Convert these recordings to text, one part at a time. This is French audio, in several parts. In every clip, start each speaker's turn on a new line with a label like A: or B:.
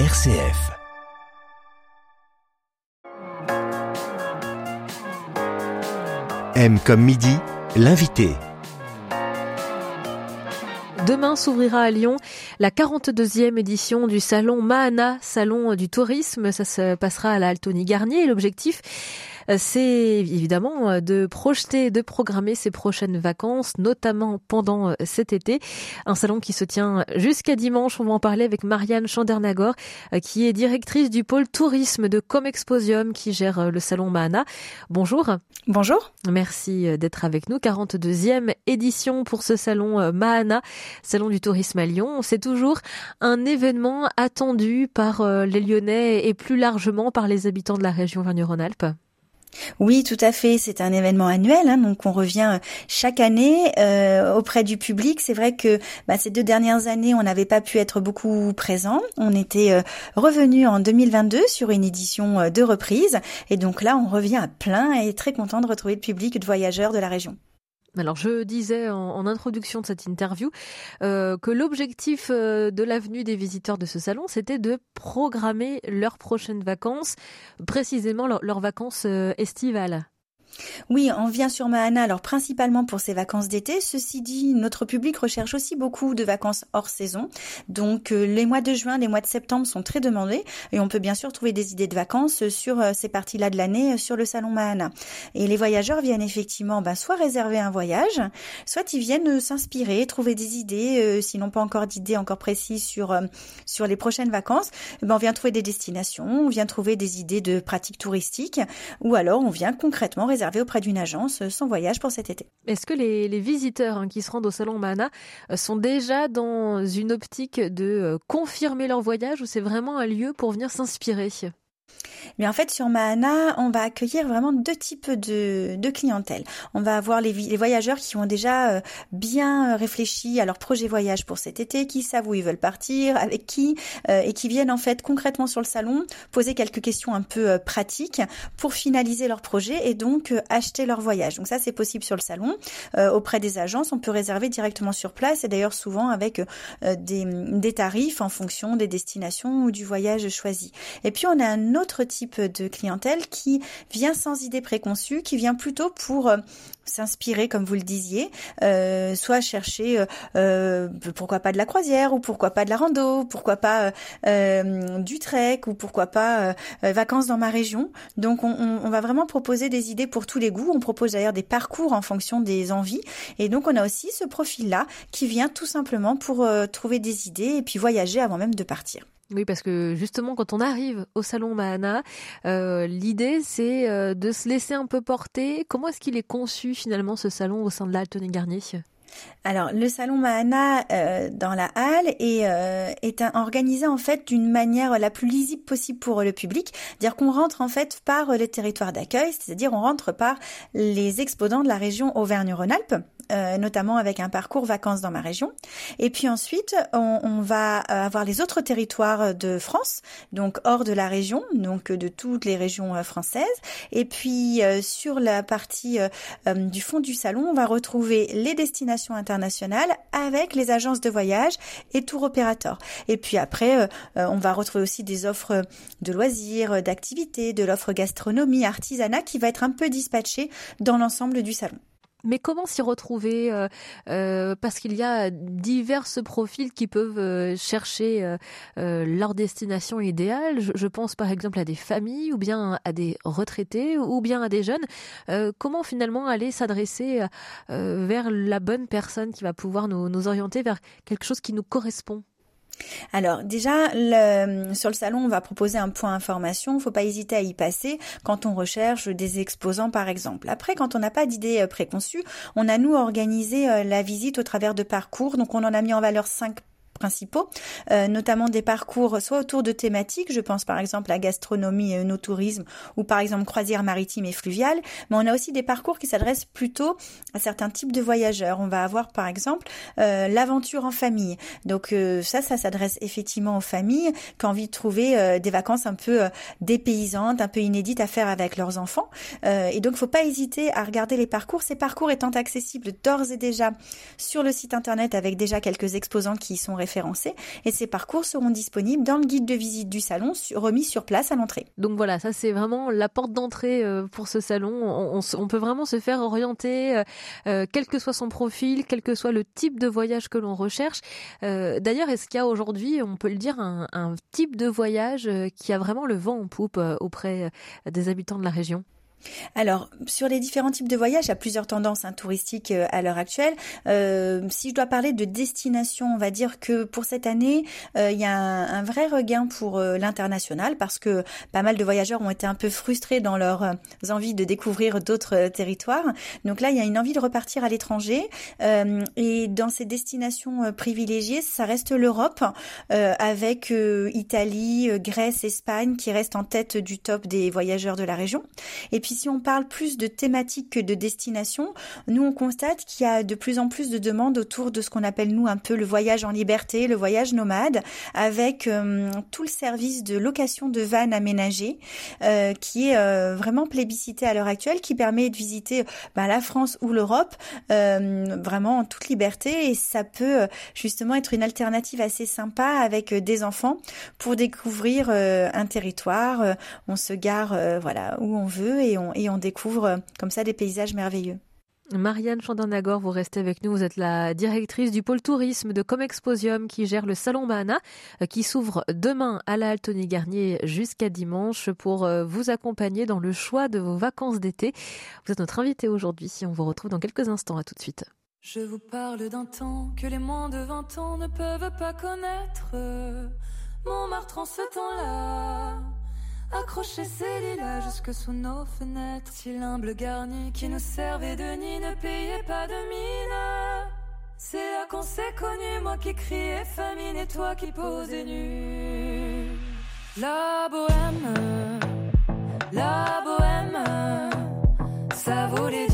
A: RCF. M comme midi, l'invité.
B: Demain s'ouvrira à Lyon la 42e édition du salon Mahana, salon du tourisme. Ça se passera à la Altony Garnier. L'objectif, c'est évidemment euh, de projeter, de programmer ses prochaines vacances, notamment pendant euh, cet été. Un salon qui se tient jusqu'à dimanche. On va en parler avec Marianne Chandernagor, qui est directrice du pôle tourisme de Comexposium, qui gère le salon Mahana. Bonjour.
C: Bonjour.
B: Merci d'être avec nous. 42e édition pour ce salon Mahana, salon du tourisme à Lyon. C'est toujours un événement attendu par les Lyonnais et plus largement par les habitants de la région Vergne-Rhône-Alpes.
C: Oui, tout à fait. C'est un événement annuel, hein, donc on revient chaque année euh, auprès du public. C'est vrai que bah, ces deux dernières années, on n'avait pas pu être beaucoup présent. On était euh, revenu en 2022 sur une édition euh, de reprise, et donc là, on revient à plein et très content de retrouver le public de voyageurs de la région.
B: Alors je disais en, introduction de cette interview euh, que l'objectif euh, de l'avenue des visiteurs de ce salon, c'était de programmer leurs prochaines vacances, précisément leurs vacances euh, estivales.
C: Oui, on vient sur Mahana alors principalement pour ses vacances d'été. Ceci dit, notre public recherche aussi beaucoup de vacances hors saison. Donc euh, les mois de juin, les mois de septembre sont très demandés et on peut bien sûr trouver des idées de vacances sur euh, ces parties-là de l'année euh, sur le salon Mahana. Et les voyageurs viennent effectivement ben, soit réserver un voyage, soit ils viennent s'inspirer, trouver des idées, s'ils n'ont pas encore d'idées encore précises sur sur les prochaines vacances, eh ben on vient trouver des destinations, on vient trouver des idées de pratiques touristiques ou alors on vient concrètement réserver auprès d'une agence euh, son voyage pour cet été.
B: Est-ce que les, visiteurs hein, qui se rendent au salon Mana euh, sont déjà dans une optique de euh, confirmer leur voyage ou c'est vraiment un lieu pour venir s'inspirer?
C: Mais en fait, sur Mahana, on va accueillir vraiment deux types de, de clientèle. On va avoir les, les voyageurs qui ont déjà euh, bien réfléchi à leur projet voyage pour cet été, qui savent où ils veulent partir, avec qui, euh, et qui viennent en fait concrètement sur le salon poser quelques questions un peu euh, pratiques pour finaliser leur projet et donc acheter leur voyage. Donc ça, c'est possible sur le salon. auprès des agences, on peut réserver directement sur place et d'ailleurs souvent avec des, des tarifs en fonction des destinations ou du voyage choisi. Et puis on a un autre type de clientèle qui vient sans idée préconçue, qui vient plutôt pour euh, s'inspirer, comme vous le disiez, euh, soit chercher euh, pourquoi pas de la croisière ou pourquoi pas de la rando, pourquoi pas du trek ou pourquoi pas vacances dans ma région. Donc on, on, va vraiment proposer des idées pour tous les goûts. On propose d'ailleurs des parcours en fonction des envies. Et donc on a aussi ce profil-là qui vient tout simplement pour trouver des idées et puis voyager avant même de partir.
B: Oui, parce que justement, quand on arrive au salon Mahana, euh, l'idée c'est euh, de se laisser un peu porter. Comment est-ce qu'il est conçu finalement ce salon au sein de l'Altony Garnier?
C: Alors, le salon Mahana euh, dans la halle est, organisé en fait d'une manière la plus lisible possible pour le public, dire qu'on rentre en fait par le territoire d'accueil, c'est-à-dire on rentre par les exposants de la région Auvergne-Rhône-Alpes. Euh, notamment avec un parcours vacances dans ma région. Et puis ensuite, on, on, va avoir les autres territoires de France, donc hors de la région, donc de toutes les régions françaises. Et puis sur la partie du fond du salon, on va retrouver les destinations internationales avec les agences de voyage et tour opérateurs. Et puis après, euh, euh, on va retrouver aussi des offres de loisirs, d'activités, de l'offre gastronomie, artisanat qui va être un peu dispatchée dans l'ensemble du salon.
B: Mais comment s'y retrouver euh, euh, Parce qu'il y a divers profils qui peuvent euh, chercher leur destination idéale. Je, pense par exemple à des familles, ou bien à des retraités, ou bien à des jeunes. comment finalement aller s'adresser vers la bonne personne qui va pouvoir nous orienter vers quelque chose qui nous correspond?
C: Alors déjà, sur le salon, on va proposer un point information. Il faut pas hésiter à y passer quand on recherche des exposants, par exemple. Après, quand on n'a pas d'idée euh, préconçue, on a nous organisé euh, la visite au travers de parcours. Donc on en a mis en valeur cinq principaux, euh, notamment des parcours soit autour de thématiques, je pense par exemple à gastronomie et no tourisme ou par exemple croisière maritime et fluviale, mais on a aussi des parcours qui s'adressent plutôt à certains types de voyageurs. On va avoir par exemple euh, l'aventure en famille. Donc euh, ça, ça s'adresse effectivement aux familles qui ont envie de trouver des vacances un peu dépaysantes, un peu inédites à faire avec leurs enfants. et donc, faut pas hésiter à regarder les parcours. Ces parcours étant accessibles d'ores et déjà sur le site internet avec déjà quelques exposants qui y sont et ces parcours seront disponibles dans le guide de visite du salon remis sur place à l'entrée.
B: Donc voilà, ça c'est vraiment la porte d'entrée euh, pour ce salon. On, peut vraiment se faire orienter, euh, euh, quel que soit son profil, quel que soit le type de voyage que l'on recherche. D'ailleurs, est-ce qu'il y a aujourd'hui, on peut le dire, un type de voyage qui a vraiment le vent en poupe auprès des habitants de la région?
C: Alors, sur les différents types de voyages, il y a plusieurs tendances hein, touristiques euh, à l'heure actuelle. Euh, si je dois parler de destination, on va dire que pour cette année, euh, il y a un, vrai regain pour l'international parce que pas mal de voyageurs ont été un peu frustrés dans leurs envies de découvrir d'autres territoires. Donc là, il y a une envie de repartir à l'étranger. et dans ces destinations privilégiées, ça reste l'Europe avec Italie, Grèce, Espagne qui restent en tête du top des voyageurs de la région. Et puis si on parle plus de thématiques que de destination, nous on constate qu'il y a de plus en plus de demandes autour de ce qu'on appelle nous un peu le voyage en liberté, le voyage nomade, avec euh, tout le service de location de vannes aménagées euh, qui est euh, vraiment plébiscité à l'heure actuelle, qui permet de visiter bah, la France ou l'Europe vraiment en toute liberté et ça peut justement être une alternative assez sympa avec des enfants pour découvrir un territoire. on se gare voilà où on veut et on, et on découvre euh, comme ça des paysages merveilleux.
B: Marianne Chandernagor, vous restez avec nous. Vous êtes la directrice du pôle tourisme de Comexposium qui gère le salon Mahana euh, qui s'ouvre demain à la Altony Garnier jusqu'à dimanche pour euh, vous accompagner dans le choix de vos vacances d'été. Vous êtes notre invité aujourd'hui. On vous retrouve dans quelques instants. À tout de suite.
D: Je vous parle d'un temps que les moins de 20 ans ne peuvent pas connaître. Montmartre en ce temps-là Accrocher ses lilas jusque sous nos fenêtres. Si l'humble garni qui nous servait de nid ne payait pas de mine. C'est là qu'on s'est connu, moi qui criais famine et toi qui posais nu. La bohème, la bohème, ça voulait dire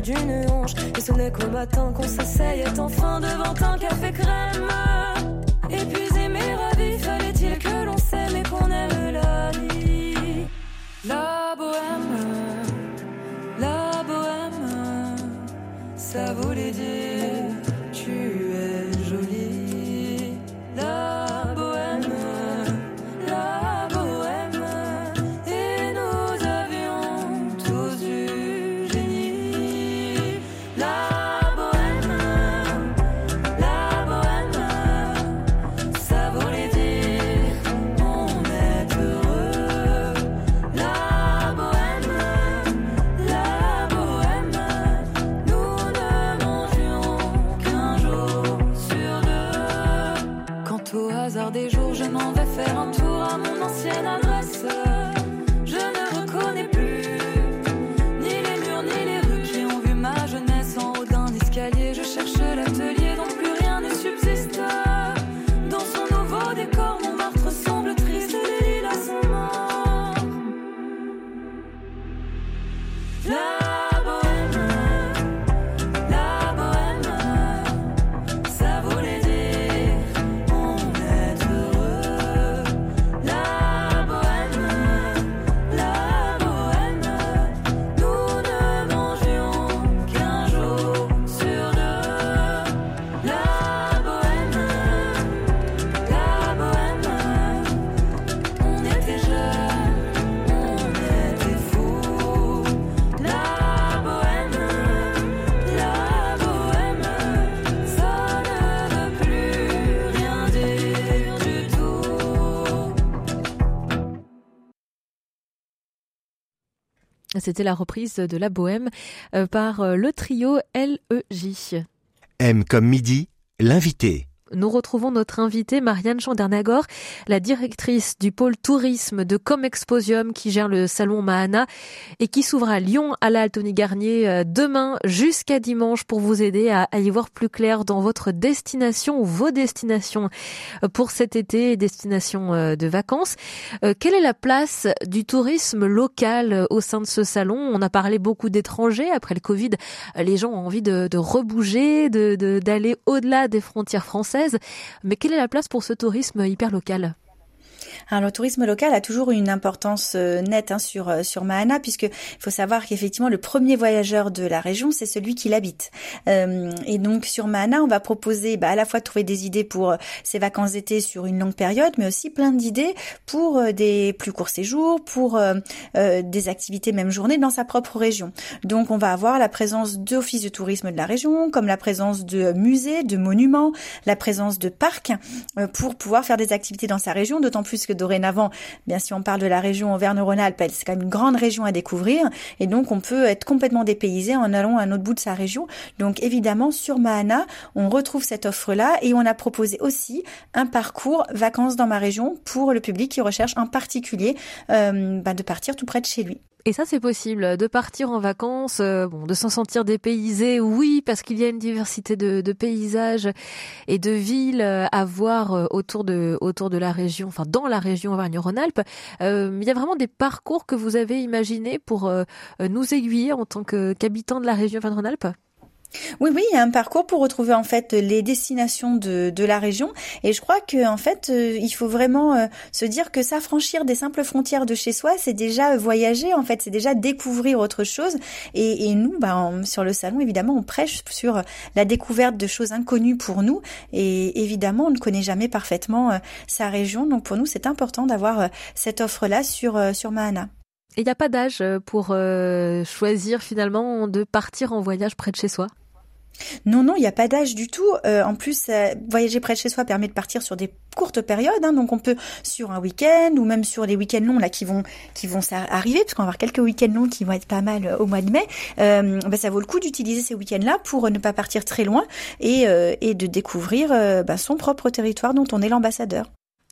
D: d'une hanche. Et ce n'est qu'au matin qu'on s'asseyait enfin devant un café crème. Épuisé mais ravi, fallait-il que l'on s'aime et qu'on aime la vie? La bohème, la bohème, ça voulait dire Atelier.
B: C'était la reprise de La Bohème par le trio LEJ.
A: M comme midi, l'invité
B: nous retrouvons notre invitée Marianne Chandernagor, la directrice du pôle tourisme de Comexposium qui gère le salon Mahana et qui s'ouvre à Lyon à la Garnier euh, demain jusqu'à dimanche pour vous aider à, y voir plus clair dans votre destination ou vos destinations euh, pour cet été, destination euh, de vacances. Quelle est la place du tourisme local au sein de ce salon? On a parlé beaucoup d'étrangers après le Covid. Les gens ont envie de, de rebouger, de d'aller au-delà des frontières françaises mais quelle est la place pour ce tourisme hyper local
C: alors le tourisme local a toujours une importance euh, nette hein, sur euh, sur Mahana puisque il faut savoir qu'effectivement le premier voyageur de la région c'est celui qui l'habite. Euh, et donc sur Mahana on va proposer bah, à la fois de trouver des idées pour ses vacances d'été sur une longue période, mais aussi plein d'idées pour des plus courts séjours, pour des activités même journée dans sa propre région. Donc on va avoir la présence d'offices de tourisme de la région, comme la présence de musées, de monuments, la présence de parcs pour pouvoir faire des activités dans sa région, d'autant que dorénavant, bien si on parle de la région Auvergne-Rhône-Alpes, c'est quand même une grande région à découvrir et donc on peut être complètement dépaysé en allant à un autre bout de sa région. Donc évidemment sur Mahana, on retrouve cette offre-là et on a proposé aussi un parcours vacances dans ma région pour le public qui recherche en particulier euh, bah, de partir tout près de chez lui.
B: Et ça, c'est possible de partir en vacances, euh, bon, de s'en sentir dépaysé, oui, parce qu'il y a une diversité de, paysages et de villes euh, à voir euh, autour de autour de la région, enfin dans la région Auvergne-Rhône-Alpes. il y a vraiment des parcours que vous avez imaginés pour nous aiguiller en tant qu'habitants de la région Auvergne-Rhône-Alpes?
C: Oui, oui, il y a un parcours pour retrouver en fait les destinations de, de la région. Et je crois que en fait, euh, il faut vraiment euh, se dire que s'affranchir des simples frontières de chez soi, c'est déjà voyager. En fait, c'est déjà découvrir autre chose. Et, et nous, bah, sur le salon, évidemment, on prêche sur la découverte de choses inconnues pour nous. Et évidemment, on ne connaît jamais parfaitement euh, sa région. Donc pour nous, c'est important d'avoir cette offre-là sur sur Mahana.
B: Il n'y a pas d'âge pour choisir finalement de partir en voyage près de chez soi?
C: Non, non, il n'y a pas d'âge du tout. Euh, en plus, euh, voyager près de chez soi permet de partir sur des courtes périodes. Hein, donc, on peut sur un week-end ou même sur les week-ends longs là qui vont qui vont arriver, parce qu'on va avoir quelques week-ends longs qui vont être pas mal euh, au mois de mai. Bah, ça vaut le coup d'utiliser ces week-ends-là pour ne pas partir très loin et, et de découvrir bah, son propre territoire dont on est l'ambassadeur.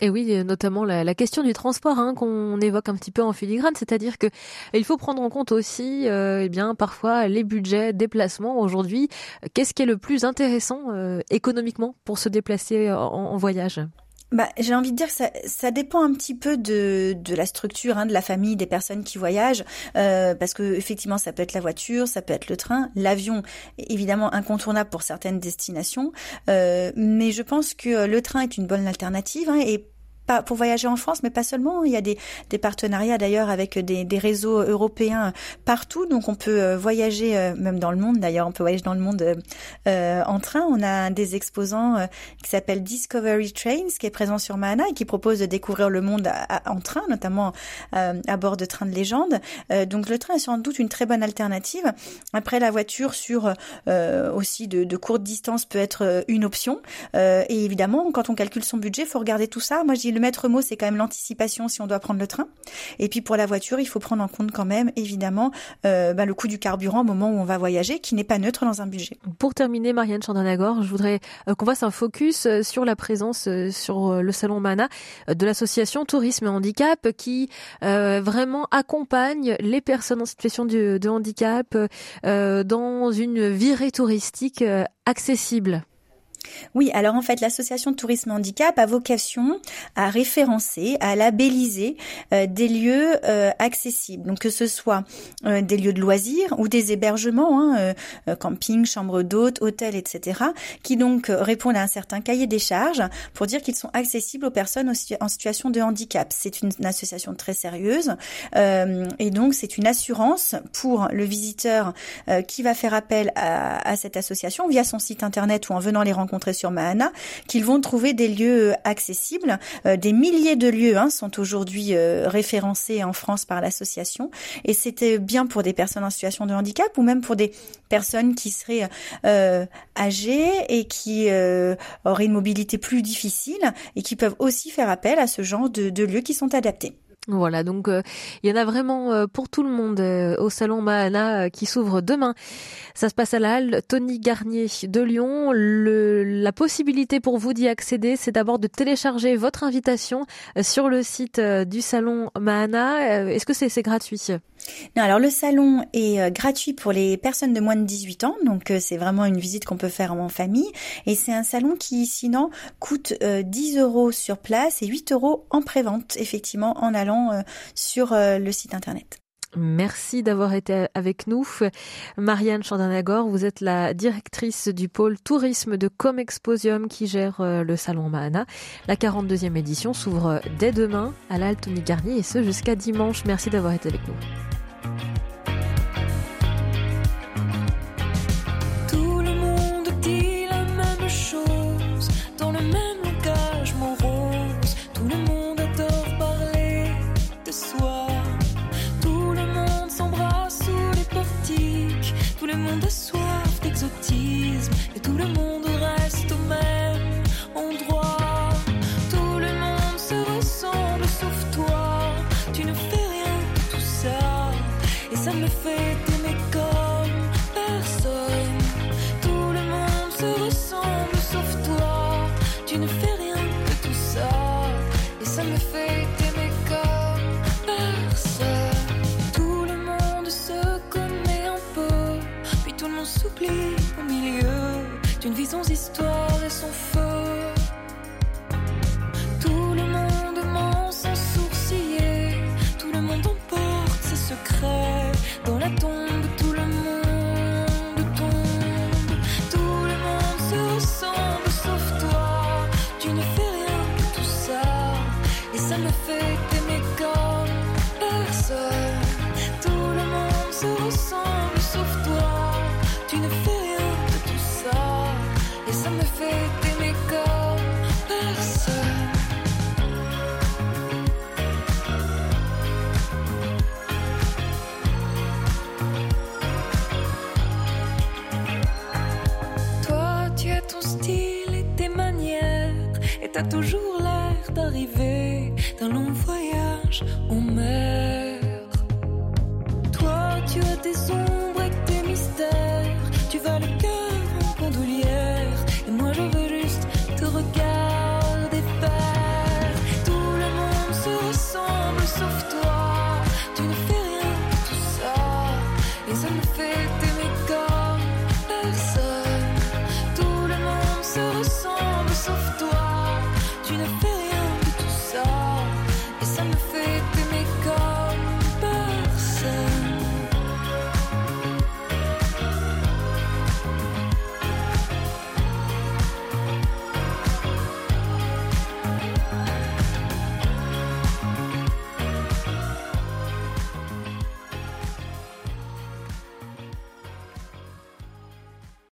B: Et oui, notamment la, question du transport hein, qu'on évoque un petit peu en filigrane, c'est-à-dire que il faut prendre en compte aussi, euh, eh bien, parfois les budgets, déplacements. Aujourd'hui, qu'est-ce qui est le plus intéressant euh, économiquement pour se déplacer en, voyage?
C: Bah, j'ai envie de dire que ça, ça dépend un petit peu de, la structure, hein, de la famille, des personnes qui voyagent, euh, parce que effectivement, ça peut être la voiture, ça peut être le train, l'avion, évidemment incontournable pour certaines destinations, euh, mais je pense que le train est une bonne alternative hein, et pas pour voyager en France, mais pas seulement. Il y a des, des partenariats d'ailleurs avec des, des, réseaux européens partout, donc on peut euh, voyager euh, même dans le monde. D'ailleurs, on peut voyager dans le monde euh, en train. On a des exposants qui s'appelle Discovery Trains, qui est présent sur Mana et qui propose de découvrir le monde en train, notamment à bord de trains de légende. donc le train est sans doute une très bonne alternative. Après, la voiture sur aussi de, de courtes distances peut être une option. et évidemment, quand on calcule son budget, faut regarder tout ça. Moi, dis le maître mot, c'est quand même l'anticipation si on doit prendre le train. Et puis pour la voiture, il faut prendre en compte quand même, évidemment, euh, bah, le coût du carburant au moment où on va voyager, qui n'est pas neutre dans un budget.
B: Pour terminer, Marianne Chandanagor, je voudrais euh, qu'on fasse un focus euh, sur la présence sur le salon Mana de l'association Tourisme et Handicap qui vraiment accompagne les personnes en situation de, de handicap dans une virée touristique accessible.
C: Oui, alors en fait, l'association de tourisme handicap a vocation à référencer, à labelliser euh, des lieux euh, accessibles. Donc que ce soit euh, des lieux de loisirs ou des hébergements, hein, camping, chambre d'hôtes, hôtels, etc., qui donc répondent à un certain cahier des charges pour dire qu'ils sont accessibles aux personnes en situation de handicap. C'est une, association très sérieuse et donc c'est une assurance pour le visiteur qui va faire appel à, à cette association via son site internet ou en venant les rencontrer sur Mahana, qu'ils vont trouver des lieux euh, accessibles. Euh, des milliers de lieux hein, sont aujourd'hui euh, référencés en France par l'association. Et c'était bien pour des personnes en situation de handicap ou même pour des personnes qui seraient âgées et qui auraient une mobilité plus difficile et qui peuvent aussi faire appel à ce genre de lieux qui sont adaptés.
B: Voilà, donc euh, il y en a vraiment euh, pour tout le monde euh, au salon Mahana qui s'ouvre demain. Ça se passe à la halle Tony Garnier de Lyon. Le, la possibilité pour vous d'y accéder, c'est d'abord de télécharger votre invitation sur le site du salon Mahana. Est-ce que c'est gratuit?
C: Non, alors le salon est gratuit pour les personnes de moins de 18 ans, donc c'est vraiment une visite qu'on peut faire en famille. Et c'est un salon qui sinon coûte 10 euros sur place et 8 euros en prévente, effectivement, en allant euh, sur euh, le site internet.
B: Merci d'avoir été avec nous. Marianne Chandanagor, vous êtes la directrice du pôle tourisme de Comexposium qui gère euh, le salon Mahana. La 42e édition s'ouvre dès demain à l'Altony Garnier et ce jusqu'à dimanche. Merci d'avoir été avec nous.
D: Son histoire et son feu. Tout le monde ment sans sourciller, tout le monde emporte ses secrets. Dans la tombe, tout toujours